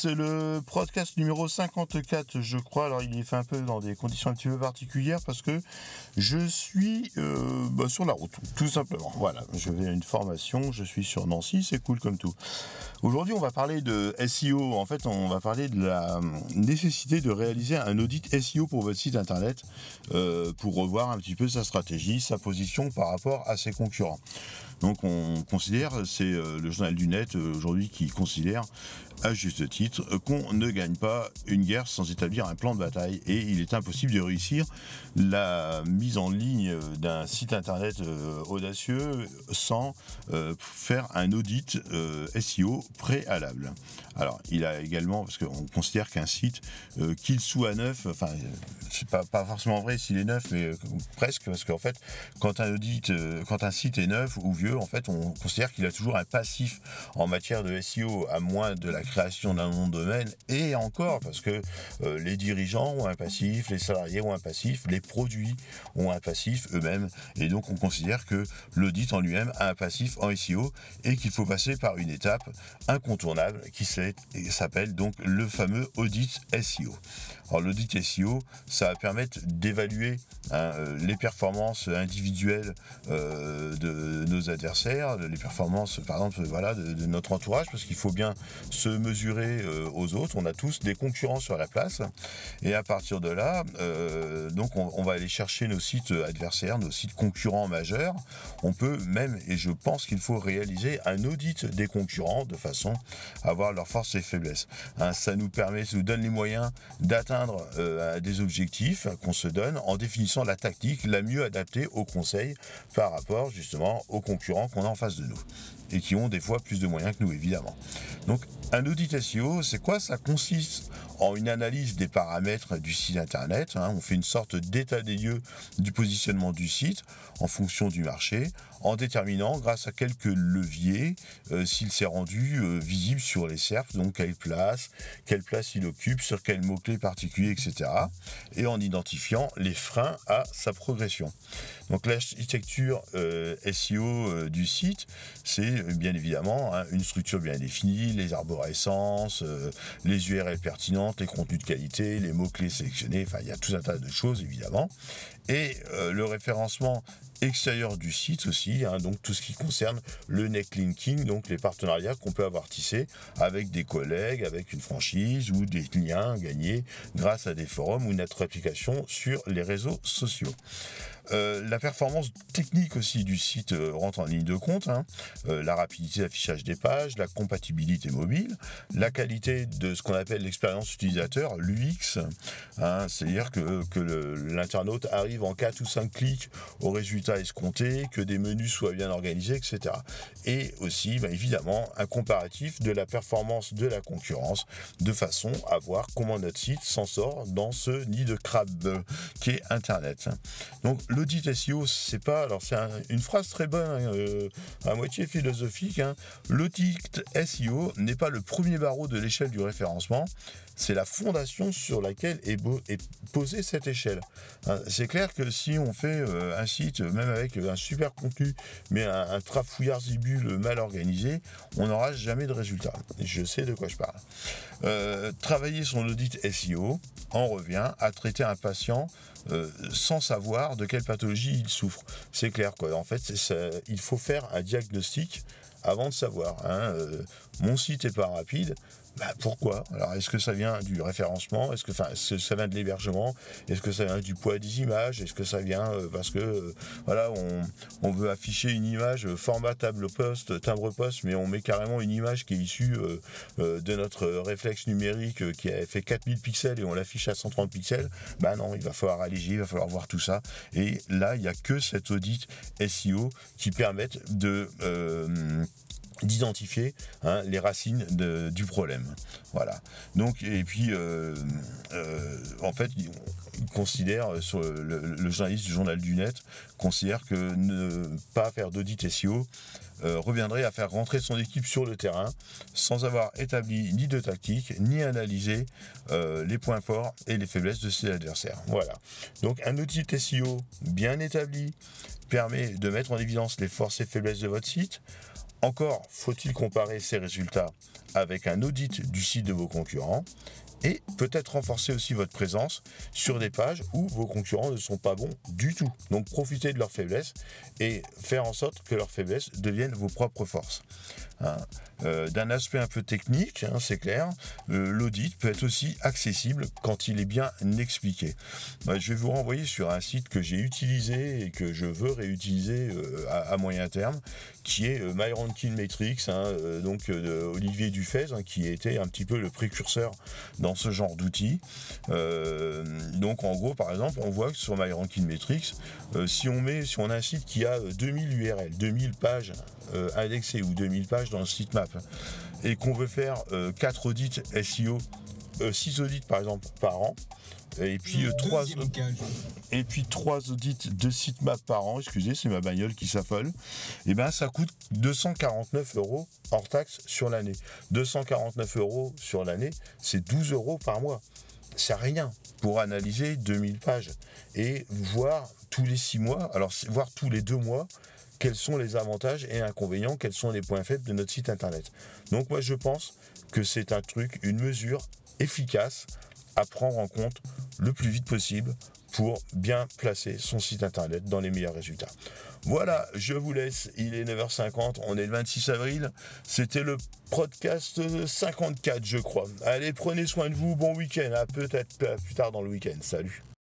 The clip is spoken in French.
c'est le podcast numéro 54, je crois. Alors, il est fait un peu dans des conditions un petit peu particulières parce que je suis euh, bah, sur la route, tout simplement. Voilà, je vais à une formation, je suis sur Nancy, c'est cool comme tout. Aujourd'hui, on va parler de SEO. En fait, on va parler de la nécessité de réaliser un audit SEO pour votre site internet euh, pour revoir un petit peu sa stratégie, sa position par rapport à ses concurrents. Donc on considère, c'est euh, le journal du net euh, aujourd'hui qui considère à juste titre qu'on ne gagne pas une guerre sans établir un plan de bataille et il est impossible de réussir la mise en ligne d'un site internet euh, audacieux sans faire un audit SEO préalable. Alors il a également, parce qu'on considère qu'un site, qu'il soit neuf, enfin c'est pas, pas forcément vrai s'il est neuf, mais presque, parce qu'en fait quand un audit, quand un site est neuf ou vieux, en fait, on considère qu'il a toujours un passif en matière de SEO, à moins de la création d'un nom de domaine, et encore, parce que euh, les dirigeants ont un passif, les salariés ont un passif, les produits ont un passif eux-mêmes, et donc on considère que l'audit en lui-même a un passif en SEO, et qu'il faut passer par une étape incontournable qui s'appelle donc le fameux audit SEO. Alors l'audit SEO, ça va permettre d'évaluer hein, euh, les performances individuelles euh, de nos adversaires les performances, par exemple, voilà, de, notre entourage, parce qu'il faut bien se mesurer euh, aux autres. On a tous des concurrents sur la place, et à partir de là, euh, donc on, va aller chercher nos sites adversaires, nos sites concurrents majeurs. On peut même, et je pense qu'il faut réaliser un audit des concurrents de façon à voir leurs forces et faiblesses. Hein, ça nous permet, ça nous donne les moyens d'atteindre euh, des objectifs qu'on se donne en définissant la tactique la mieux adaptée au conseil par rapport justement aux concurrents qu'on a en face de nous et qui ont des fois plus de moyens que nous, évidemment. Donc, un audit SEO, c'est quoi Ça consiste en une analyse des paramètres du site internet. Hein. On fait une sorte d'état des lieux du positionnement du site en fonction du marché, en déterminant, grâce à quelques leviers, euh, s'il s'est rendu euh, visible sur les SERPs, donc quelle place, quelle place il occupe, sur quel mot-clé particulier, etc. Et en identifiant les freins à sa progression. Donc l'architecture euh, SEO du site, c'est bien évidemment hein, une structure bien définie, les arborescences, les URL les contenus de qualité, les mots-clés sélectionnés, enfin il y a tout un tas de choses évidemment. Et euh, le référencement extérieur du site aussi, hein, donc tout ce qui concerne le necklinking, donc les partenariats qu'on peut avoir tissés avec des collègues, avec une franchise ou des liens gagnés grâce à des forums ou notre application sur les réseaux sociaux. Euh, la performance technique aussi du site euh, rentre en ligne de compte. Hein. Euh, la rapidité d'affichage des pages, la compatibilité mobile, la qualité de ce qu'on appelle l'expérience utilisateur, l'UX, hein. c'est-à-dire que, l'internaute arrive en 4 ou 5 clics au résultat escompté, que des menus soient bien organisés, etc. Et aussi, bah, évidemment, un comparatif de la performance de la concurrence, de façon à voir comment notre site s'en sort dans ce nid de crabe qui est Internet. Donc l'audit SEO, c'est pas. Alors, c'est une phrase très bonne, hein, euh, à moitié philosophique. Hein. L'audit SEO n'est pas le premier barreau de l'échelle du référencement, c'est la fondation sur laquelle est, posée cette échelle. Hein, c'est clair que si on fait euh, un site, même avec un super contenu, mais un, trafouillard zibule mal organisé, on n'aura jamais de résultat. Je sais de quoi je parle. Euh, travailler son audit SEO en revient à traiter un patient euh, sans savoir de quelle pathologie il souffre. C'est clair, quoi. En fait, il faut faire un diagnostic avant de savoir. Hein. mon site est pas rapide. Bah, pourquoi? Alors, est-ce que ça vient du référencement? Est-ce que, ça vient de l'hébergement? Est-ce que ça vient du poids des images? Est-ce que ça vient euh, parce que, euh, voilà, on, veut afficher une image format table poste, timbre poste, mais on met carrément une image qui est issue euh, de notre réflexe numérique qui a fait 4000 pixels et on l'affiche à 130 pixels? Bah non, il va falloir alléger, il va falloir voir tout ça. Et là, il n'y a que cet audit SEO qui permette de d'identifier hein, les racines du problème. Voilà. Donc et puis euh, euh, en fait, il considère euh, sur le, journaliste du journal du net considère que ne pas faire d'audit SEO reviendrait à faire rentrer son équipe sur le terrain sans avoir établi ni de tactique ni analysé les points forts et les faiblesses de ses adversaires. Voilà. Donc un audit SEO bien établi permet de mettre en évidence les forces et faiblesses de votre site Encore faut-il comparer ces résultats avec un audit du site de vos concurrents et peut-être renforcer aussi votre présence sur des pages où vos concurrents ne sont pas bons du tout. Donc profitez de leurs faiblesses et faire en sorte que leurs faiblesses deviennent vos propres forces. Hein. Euh, d'un aspect un peu technique, hein, c'est clair, euh, l'audit peut être aussi accessible quand il est bien expliqué. Bah, je vais vous renvoyer sur un site que j'ai utilisé et que je veux réutiliser euh, à, moyen terme, qui est MyRanking Matrix, hein, donc de Olivier Dufez, qui était un petit peu le précurseur dans ce genre d'outils. donc en gros, par exemple, on voit que sur MyRanking Matrix, si on met, si on a un site qui a 2000 URL, 2000 pages indexées ou 2000 pages dans le sitemap, et qu'on veut faire 4 euh, audits SEO, 6 euh, audits par exemple par an, et puis euh, trois et puis trois audits de sitemap par an, excusez, c'est ma bagnole qui s'affole. Et eh ben ça coûte 249 euros hors taxe sur l'année. 249 euros sur l'année, c'est 12 euros par mois. C'est rien pour analyser 2000 pages et voir tous les 6 mois, alors voir tous les 2 mois quels sont les avantages et inconvénients, quels sont les points faibles de notre site internet. Donc moi je pense que c'est un truc, une mesure efficace à prendre en compte le plus vite possible pour bien placer son site internet dans les meilleurs résultats. Voilà, je vous laisse, il est 9h50, on est le 26 avril, c'était le podcast 54 je crois. Allez, prenez soin de vous, bon week-end, peut-être plus tard dans le week-end, salut.